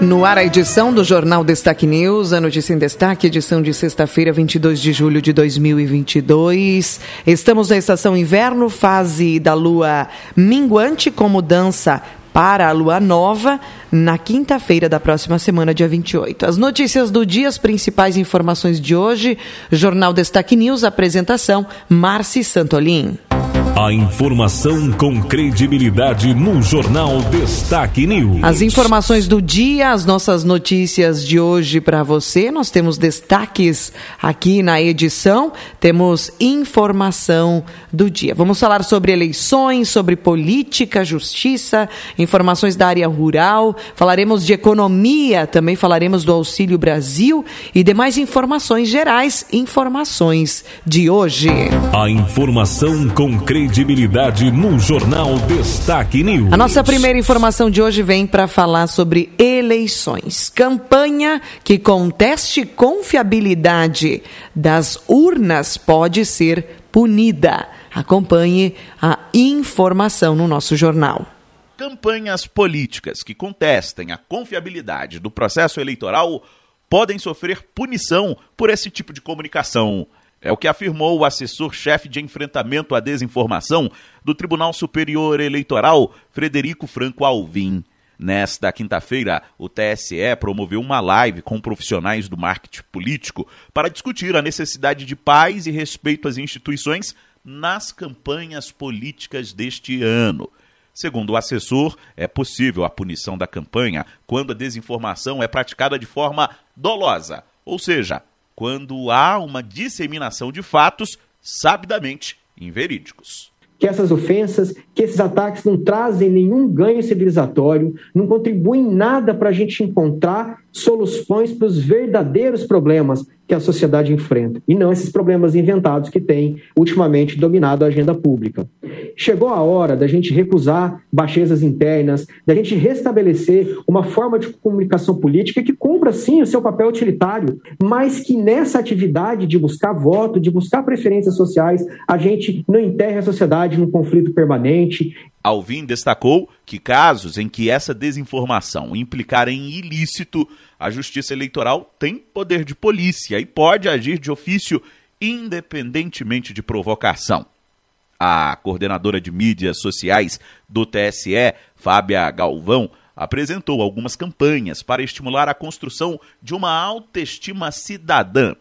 No ar, a edição do Jornal Destaque News, a notícia em destaque, edição de sexta-feira, 22 de julho de 2022. Estamos na estação inverno, fase da lua minguante, com mudança para a lua nova na quinta-feira da próxima semana, dia 28. As notícias do dia, as principais informações de hoje, Jornal Destaque News, apresentação, Marci Santolin. A informação com credibilidade no Jornal Destaque News. As informações do dia, as nossas notícias de hoje para você. Nós temos destaques aqui na edição, temos informação do dia. Vamos falar sobre eleições, sobre política, justiça, informações da área rural, falaremos de economia, também falaremos do Auxílio Brasil e demais informações gerais, informações de hoje. A informação com credibilidade credibilidade no Jornal Destaque News. A nossa primeira informação de hoje vem para falar sobre eleições. Campanha que conteste confiabilidade das urnas pode ser punida. Acompanhe a informação no nosso jornal. Campanhas políticas que contestem a confiabilidade do processo eleitoral podem sofrer punição por esse tipo de comunicação. É o que afirmou o assessor-chefe de enfrentamento à desinformação do Tribunal Superior Eleitoral, Frederico Franco Alvim. Nesta quinta-feira, o TSE promoveu uma live com profissionais do marketing político para discutir a necessidade de paz e respeito às instituições nas campanhas políticas deste ano. Segundo o assessor, é possível a punição da campanha quando a desinformação é praticada de forma dolosa, ou seja, quando há uma disseminação de fatos sabidamente inverídicos. Que essas ofensas, que esses ataques não trazem nenhum ganho civilizatório, não contribuem nada para a gente encontrar soluções para os verdadeiros problemas que a sociedade enfrenta, e não esses problemas inventados que têm ultimamente dominado a agenda pública. Chegou a hora da gente recusar baixezas internas, da gente restabelecer uma forma de comunicação política que cumpra sim o seu papel utilitário, mas que nessa atividade de buscar voto, de buscar preferências sociais, a gente não enterre a sociedade num conflito permanente Alvim destacou que casos em que essa desinformação implicar em ilícito, a Justiça Eleitoral tem poder de polícia e pode agir de ofício independentemente de provocação. A coordenadora de mídias sociais do TSE, Fábia Galvão, apresentou algumas campanhas para estimular a construção de uma autoestima cidadã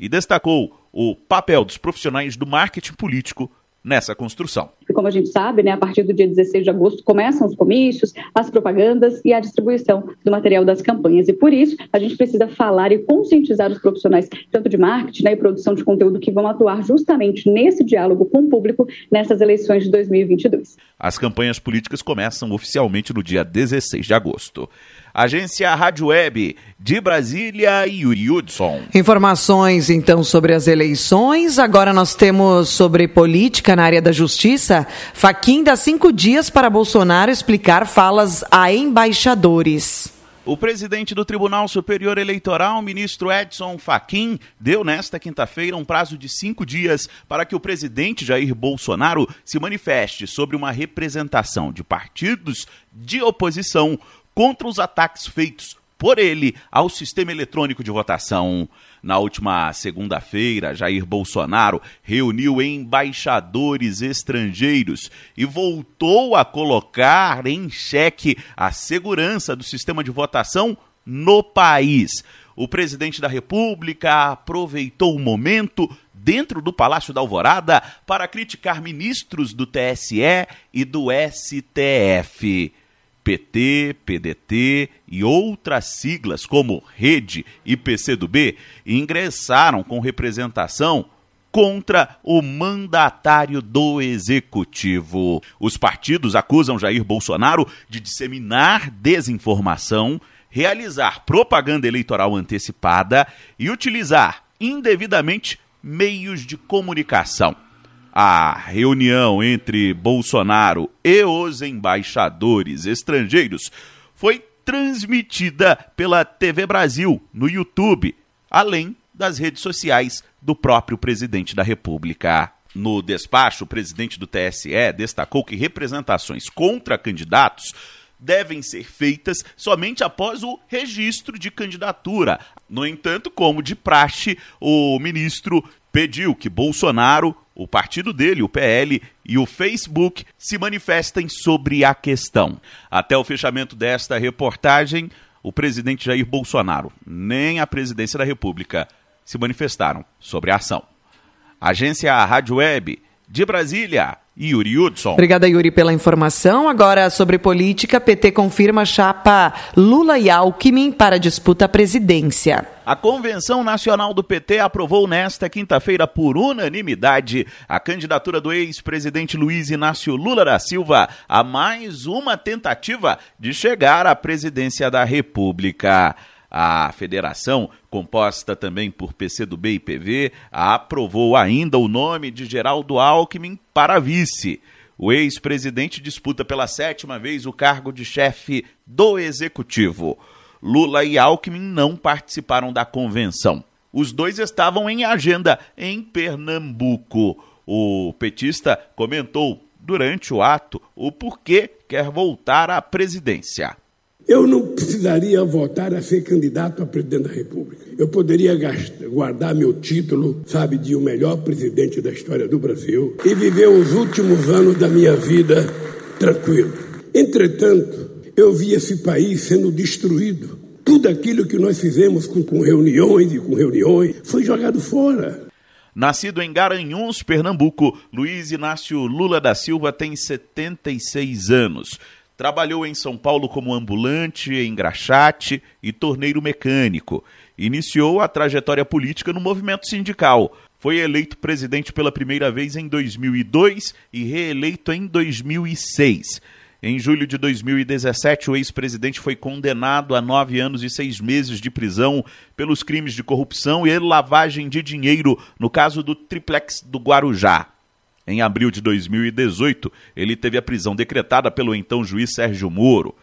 e destacou o papel dos profissionais do marketing político nessa construção. Como a gente sabe, né, a partir do dia 16 de agosto começam os comícios, as propagandas e a distribuição do material das campanhas. E por isso, a gente precisa falar e conscientizar os profissionais, tanto de marketing né, e produção de conteúdo, que vão atuar justamente nesse diálogo com o público nessas eleições de 2022. As campanhas políticas começam oficialmente no dia 16 de agosto. Agência Rádio Web de Brasília, Yuri Hudson. Informações então sobre as eleições. Agora nós temos sobre política na área da justiça. Faquim dá cinco dias para Bolsonaro explicar falas a embaixadores. O presidente do Tribunal Superior Eleitoral, ministro Edson Fachin, deu nesta quinta-feira um prazo de cinco dias para que o presidente Jair Bolsonaro se manifeste sobre uma representação de partidos de oposição contra os ataques feitos por ele ao sistema eletrônico de votação. Na última segunda-feira, Jair Bolsonaro reuniu embaixadores estrangeiros e voltou a colocar em xeque a segurança do sistema de votação no país. O presidente da República aproveitou o momento dentro do Palácio da Alvorada para criticar ministros do TSE e do STF. PT, PDT e outras siglas como Rede e PCdoB ingressaram com representação contra o mandatário do executivo. Os partidos acusam Jair Bolsonaro de disseminar desinformação, realizar propaganda eleitoral antecipada e utilizar indevidamente meios de comunicação. A reunião entre Bolsonaro e os embaixadores estrangeiros foi transmitida pela TV Brasil no YouTube, além das redes sociais do próprio presidente da República. No despacho, o presidente do TSE destacou que representações contra candidatos devem ser feitas somente após o registro de candidatura. No entanto, como de praxe, o ministro pediu que Bolsonaro, o partido dele, o PL e o Facebook se manifestem sobre a questão. Até o fechamento desta reportagem, o presidente Jair Bolsonaro, nem a presidência da República se manifestaram sobre a ação. Agência Rádio Web de Brasília. Yuri Hudson. Obrigada, Yuri, pela informação. Agora, sobre política, PT confirma chapa Lula e Alckmin para disputa à presidência. A Convenção Nacional do PT aprovou nesta quinta-feira, por unanimidade, a candidatura do ex-presidente Luiz Inácio Lula da Silva a mais uma tentativa de chegar à presidência da República. A federação, composta também por PCdoB e PV, aprovou ainda o nome de Geraldo Alckmin para vice. O ex-presidente disputa pela sétima vez o cargo de chefe do executivo. Lula e Alckmin não participaram da convenção. Os dois estavam em agenda em Pernambuco. O petista comentou durante o ato o porquê quer voltar à presidência. Eu não precisaria votar a ser candidato a presidente da República. Eu poderia gastar, guardar meu título, sabe, de o melhor presidente da história do Brasil e viver os últimos anos da minha vida tranquilo. Entretanto, eu vi esse país sendo destruído. Tudo aquilo que nós fizemos com, com reuniões e com reuniões foi jogado fora. Nascido em Garanhuns, Pernambuco, Luiz Inácio Lula da Silva tem 76 anos. Trabalhou em São Paulo como ambulante, engraxate e torneiro mecânico. Iniciou a trajetória política no movimento sindical. Foi eleito presidente pela primeira vez em 2002 e reeleito em 2006. Em julho de 2017, o ex-presidente foi condenado a nove anos e seis meses de prisão pelos crimes de corrupção e lavagem de dinheiro no caso do triplex do Guarujá. Em abril de 2018, ele teve a prisão decretada pelo então juiz Sérgio Moro.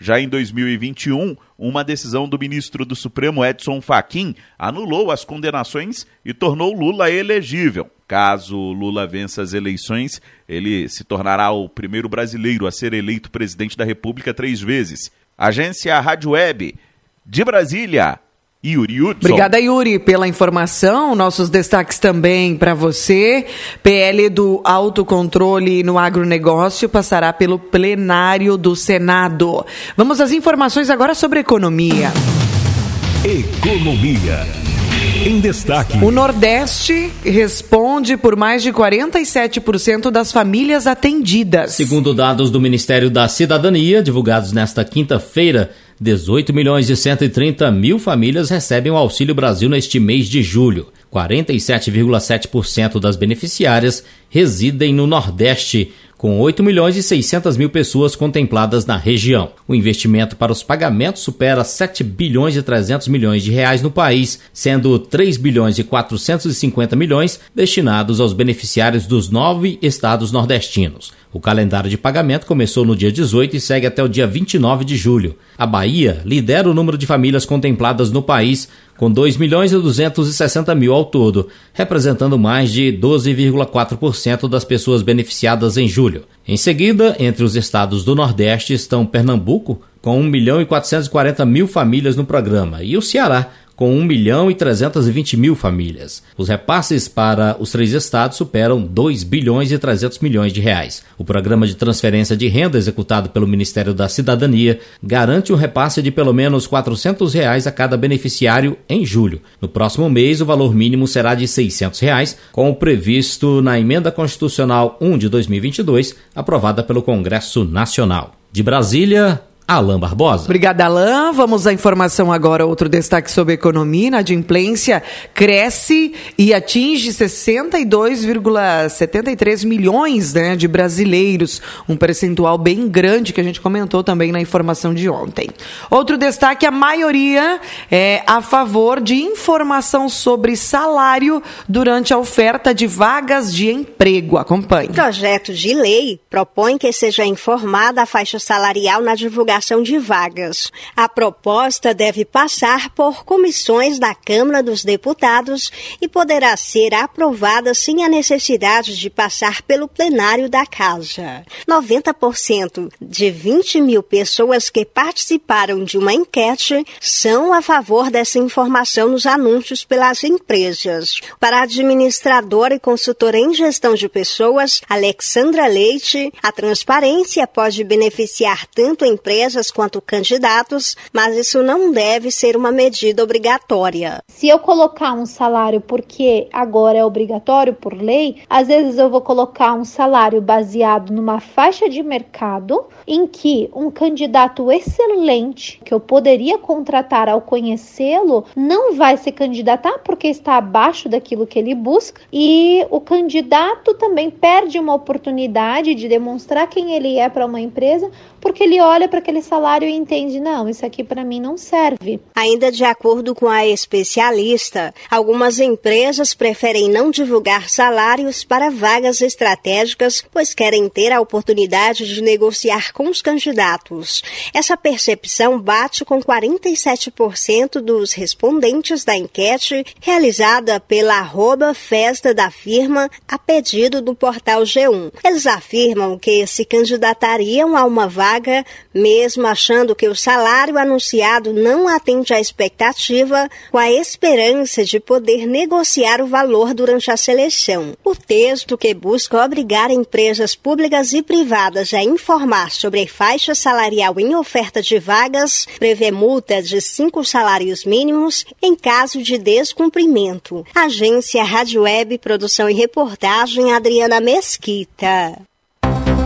Já em 2021, uma decisão do ministro do Supremo Edson Fachin anulou as condenações e tornou Lula elegível. Caso Lula vença as eleições, ele se tornará o primeiro brasileiro a ser eleito presidente da República três vezes. Agência Rádio Web de Brasília. Yuri Hudson. Obrigada, Yuri, pela informação. Nossos destaques também para você. PL do autocontrole no agronegócio passará pelo plenário do Senado. Vamos às informações agora sobre economia. Economia. Em destaque. O Nordeste responde por mais de 47% das famílias atendidas. Segundo dados do Ministério da Cidadania, divulgados nesta quinta-feira, 18 milhões e 130 mil famílias recebem o Auxílio Brasil neste mês de julho. 47,7% das beneficiárias residem no Nordeste, com 8 milhões e 600 mil pessoas contempladas na região. O investimento para os pagamentos supera 7 bilhões e 300 milhões de reais no país, sendo 3 bilhões e 450 milhões destinados aos beneficiários dos nove estados nordestinos. O calendário de pagamento começou no dia 18 e segue até o dia 29 de julho. A Bahia lidera o número de famílias contempladas no país, com 2 milhões e 260 mil ao todo, representando mais de 12,4% das pessoas beneficiadas em julho. Em seguida, entre os estados do Nordeste estão Pernambuco, com 1 milhão e 440 mil famílias no programa, e o Ceará, com 1 milhão e 320 mil famílias. Os repasses para os três estados superam 2 bilhões e 300 milhões de reais. O programa de transferência de renda executado pelo Ministério da Cidadania garante um repasse de pelo menos 400 reais a cada beneficiário em julho. No próximo mês, o valor mínimo será de 600 reais, como previsto na Emenda Constitucional 1 de 2022, aprovada pelo Congresso Nacional. De Brasília, Alain Barbosa. Obrigada, Alain. Vamos à informação agora. Outro destaque sobre economia. Inadimplência cresce e atinge 62,73 milhões né, de brasileiros. Um percentual bem grande que a gente comentou também na informação de ontem. Outro destaque: a maioria é a favor de informação sobre salário durante a oferta de vagas de emprego. Acompanhe. O projeto de lei propõe que seja informada a faixa salarial na divulgação de vagas. A proposta deve passar por comissões da Câmara dos Deputados e poderá ser aprovada sem a necessidade de passar pelo plenário da Casa. 90% de 20 mil pessoas que participaram de uma enquete são a favor dessa informação nos anúncios pelas empresas. Para a administradora e consultora em gestão de pessoas, Alexandra Leite, a transparência pode beneficiar tanto empresas empresas quanto candidatos, mas isso não deve ser uma medida obrigatória. Se eu colocar um salário porque agora é obrigatório por lei, às vezes eu vou colocar um salário baseado numa faixa de mercado em que um candidato excelente que eu poderia contratar ao conhecê-lo não vai se candidatar porque está abaixo daquilo que ele busca e o candidato também perde uma oportunidade de demonstrar quem ele é para uma empresa porque ele olha para aquele salário e entende, não, isso aqui para mim não serve. Ainda de acordo com a especialista, algumas empresas preferem não divulgar salários para vagas estratégicas, pois querem ter a oportunidade de negociar com os candidatos. Essa percepção bate com 47% dos respondentes da enquete realizada pela arroba festa da firma a pedido do portal G1. Eles afirmam que se candidatariam a uma vaga mesmo achando que o salário anunciado não atende à expectativa, com a esperança de poder negociar o valor durante a seleção. O texto que busca obrigar empresas públicas e privadas a informar sobre a faixa salarial em oferta de vagas prevê multa de cinco salários mínimos em caso de descumprimento. Agência Rádio Web, produção e reportagem Adriana Mesquita.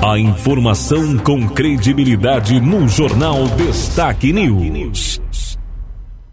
A informação com credibilidade no Jornal Destaque News.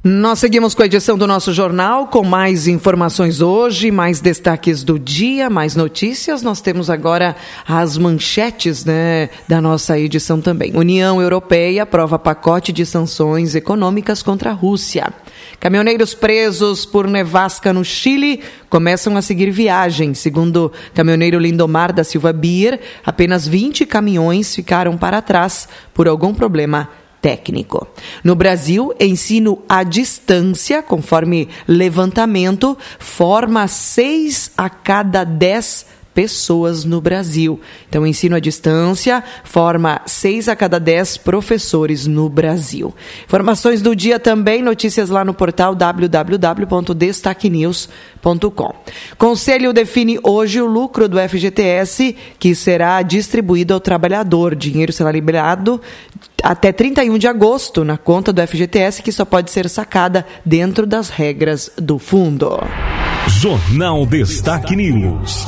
Nós seguimos com a edição do nosso jornal, com mais informações hoje, mais destaques do dia, mais notícias. Nós temos agora as manchetes né, da nossa edição também. União Europeia aprova pacote de sanções econômicas contra a Rússia. Caminhoneiros presos por nevasca no Chile começam a seguir viagem. Segundo caminhoneiro Lindomar da Silva Bier, apenas 20 caminhões ficaram para trás por algum problema técnico. No Brasil, ensino à distância, conforme levantamento, forma seis a cada dez pessoas no Brasil. Então, ensino à distância forma seis a cada dez professores no Brasil. Informações do dia também, notícias lá no portal www.destaquenews.com. Conselho define hoje o lucro do FGTS que será distribuído ao trabalhador. Dinheiro será liberado até 31 de agosto na conta do FGTS, que só pode ser sacada dentro das regras do fundo. Jornal Destaque News.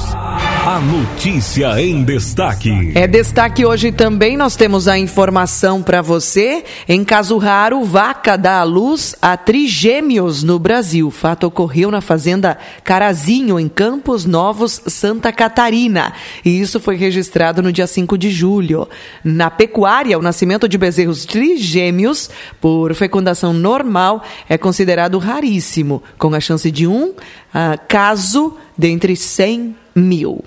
A notícia em destaque. É destaque hoje também. Nós temos a informação para você. Em caso raro, vaca dá à luz a trigêmeos no Brasil. O fato ocorreu na fazenda Carazinho, em Campos Novos, Santa Catarina. E isso foi registrado no dia 5 de julho. Na pecuária, o nascimento de bezerros trigêmeos por fecundação normal é considerado raríssimo, com a chance de um uh, caso dentre 100 mil.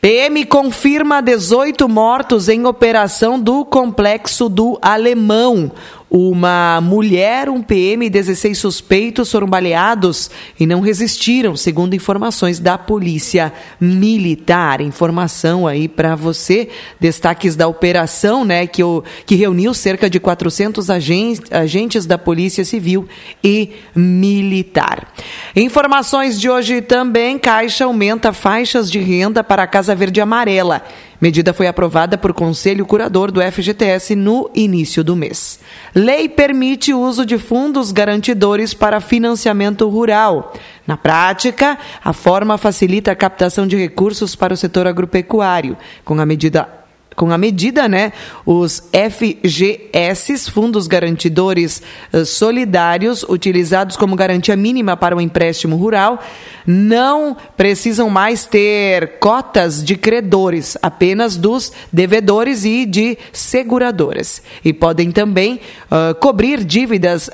PM confirma 18 mortos em operação do complexo do Alemão. Uma mulher, um PM e 16 suspeitos foram baleados e não resistiram, segundo informações da Polícia Militar. Informação aí para você, destaques da operação, né, que, o, que reuniu cerca de 400 agentes, da Polícia Civil e Militar. Informações de hoje também, Caixa aumenta faixas de renda para a Casa Verde Amarela. Medida foi aprovada por Conselho Curador do FGTS no início do mês. Lei permite o uso de fundos garantidores para financiamento rural. Na prática, a forma facilita a captação de recursos para o setor agropecuário. Com a medida com a medida, né, os FGS, Fundos Garantidores eh, Solidários, utilizados como garantia mínima para o empréstimo rural, não precisam mais ter cotas de credores, apenas dos devedores e de seguradoras. E podem também uh, cobrir dívidas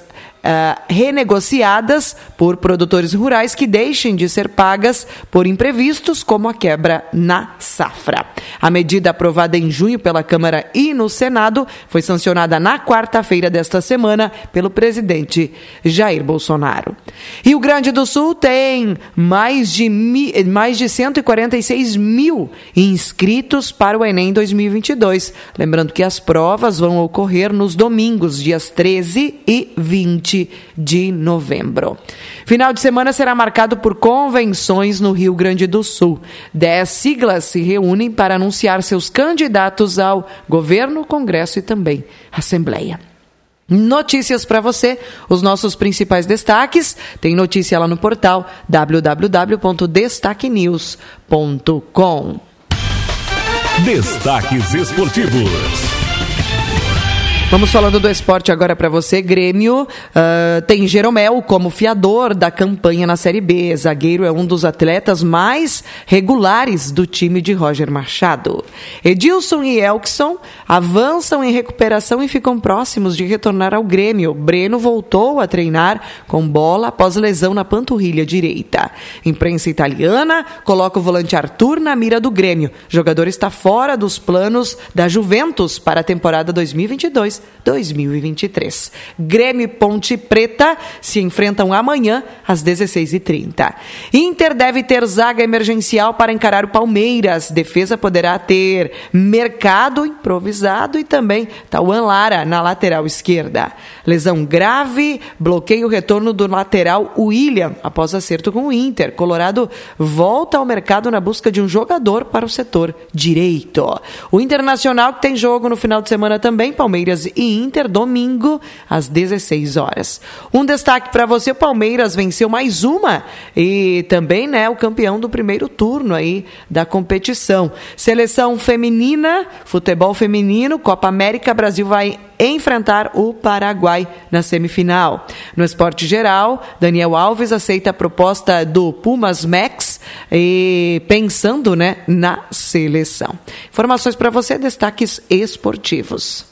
uh, renegociadas por produtores rurais que deixem de ser pagas por imprevistos, como a quebra na safra. A medida aprovada em junho pela Câmara e no Senado foi sancionada na quarta-feira desta semana pelo presidente Jair Bolsonaro. Rio Grande do Sul tem mais de, mais de 146 mil inscritos para o Enem 2022. Lembrando que as provas vão ocorrer nos domingos, dias 13 e 20 20 de novembro. Final de semana será marcado por convenções no Rio Grande do Sul. Dez siglas se reúnem para anunciar seus candidatos ao governo, Congresso e também Assembleia. Notícias para você, os nossos principais destaques. Tem notícia lá no portal www.destaquenews.com. Destaques esportivos. Vamos falando do esporte agora para você. Grêmio uh, tem Jeromel como fiador da campanha na Série B. Zagueiro é um dos atletas mais regulares do time de Roger Machado. Edilson e Elkson avançam em recuperação e ficam próximos de retornar ao Grêmio. Breno voltou a treinar com bola após lesão na panturrilha direita. Imprensa italiana coloca o volante Arthur na mira do Grêmio. O jogador está fora dos planos da Juventus para a temporada 2022 2023. Grêmio e Ponte Preta se enfrentam amanhã às 16h30. Inter deve ter zaga emergencial para encarar o Palmeiras. Defesa poderá ter mercado improvisado e também Tauan Lara na lateral esquerda. Lesão grave, bloqueia o retorno do lateral William após acerto com o Inter. Colorado volta ao mercado na busca de um jogador para o setor direito. O Internacional tem jogo no final de semana também, Palmeiras e Inter, domingo, às 16 horas. Um destaque para você: Palmeiras venceu mais uma e também né, o campeão do primeiro turno aí da competição. Seleção feminina, futebol feminino, Copa América, Brasil vai enfrentar o Paraguai na semifinal. No esporte geral, Daniel Alves aceita a proposta do Pumas Max e pensando né, na seleção. Informações para você, destaques esportivos.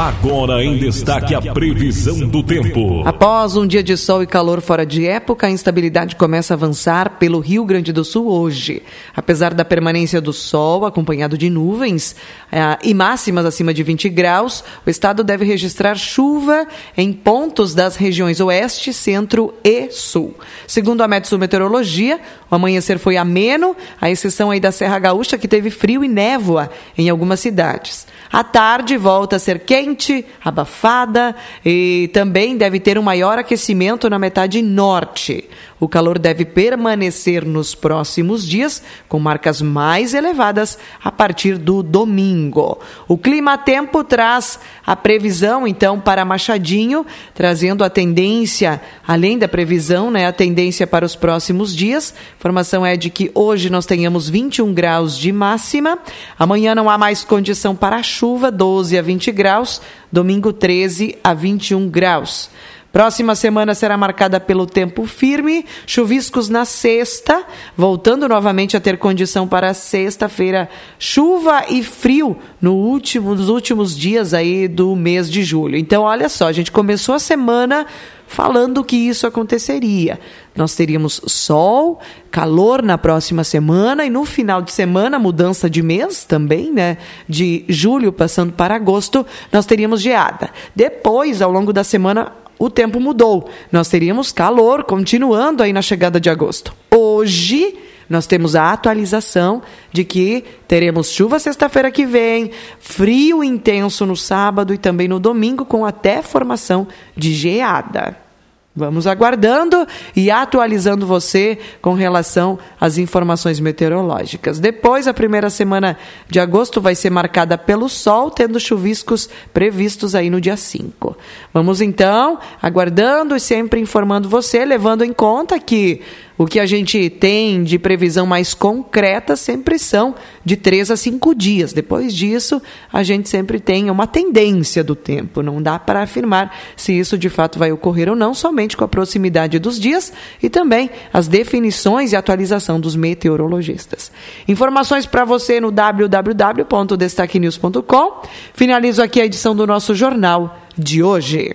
Agora em destaque a previsão do tempo. Após um dia de sol e calor fora de época, a instabilidade começa a avançar pelo Rio Grande do Sul hoje. Apesar da permanência do sol, acompanhado de nuvens eh, e máximas acima de 20 graus, o estado deve registrar chuva em pontos das regiões oeste, centro e sul. Segundo a Metsu Meteorologia, o amanhecer foi ameno, à exceção aí da Serra Gaúcha, que teve frio e névoa em algumas cidades. À tarde volta a ser quente, abafada e também deve ter um maior aquecimento na metade norte. O calor deve permanecer nos próximos dias, com marcas mais elevadas a partir do domingo. O clima tempo traz a previsão, então, para Machadinho, trazendo a tendência, além da previsão, né, a tendência para os próximos dias. A informação é de que hoje nós tenhamos 21 graus de máxima, amanhã não há mais condição para chuva, 12 a 20 graus, domingo 13 a 21 graus. Próxima semana será marcada pelo tempo firme, chuviscos na sexta, voltando novamente a ter condição para sexta-feira, chuva e frio no último, nos últimos dias aí do mês de julho. Então, olha só, a gente começou a semana falando que isso aconteceria. Nós teríamos sol, calor na próxima semana e no final de semana, mudança de mês também, né? De julho passando para agosto, nós teríamos geada. Depois, ao longo da semana, o tempo mudou. Nós teríamos calor continuando aí na chegada de agosto. Hoje, nós temos a atualização de que teremos chuva sexta-feira que vem, frio intenso no sábado e também no domingo, com até formação de geada. Vamos aguardando e atualizando você com relação às informações meteorológicas. Depois, a primeira semana de agosto vai ser marcada pelo sol, tendo chuviscos previstos aí no dia 5. Vamos então aguardando e sempre informando você, levando em conta que O que a gente tem de previsão mais concreta sempre são de três a cinco dias. Depois disso, a gente sempre tem uma tendência do tempo. Não dá para afirmar se isso de fato vai ocorrer ou não, somente com a proximidade dos dias e também as definições e atualização dos meteorologistas. Informações para você no www.destaquenews.com. Finalizo aqui a edição do nosso jornal de hoje.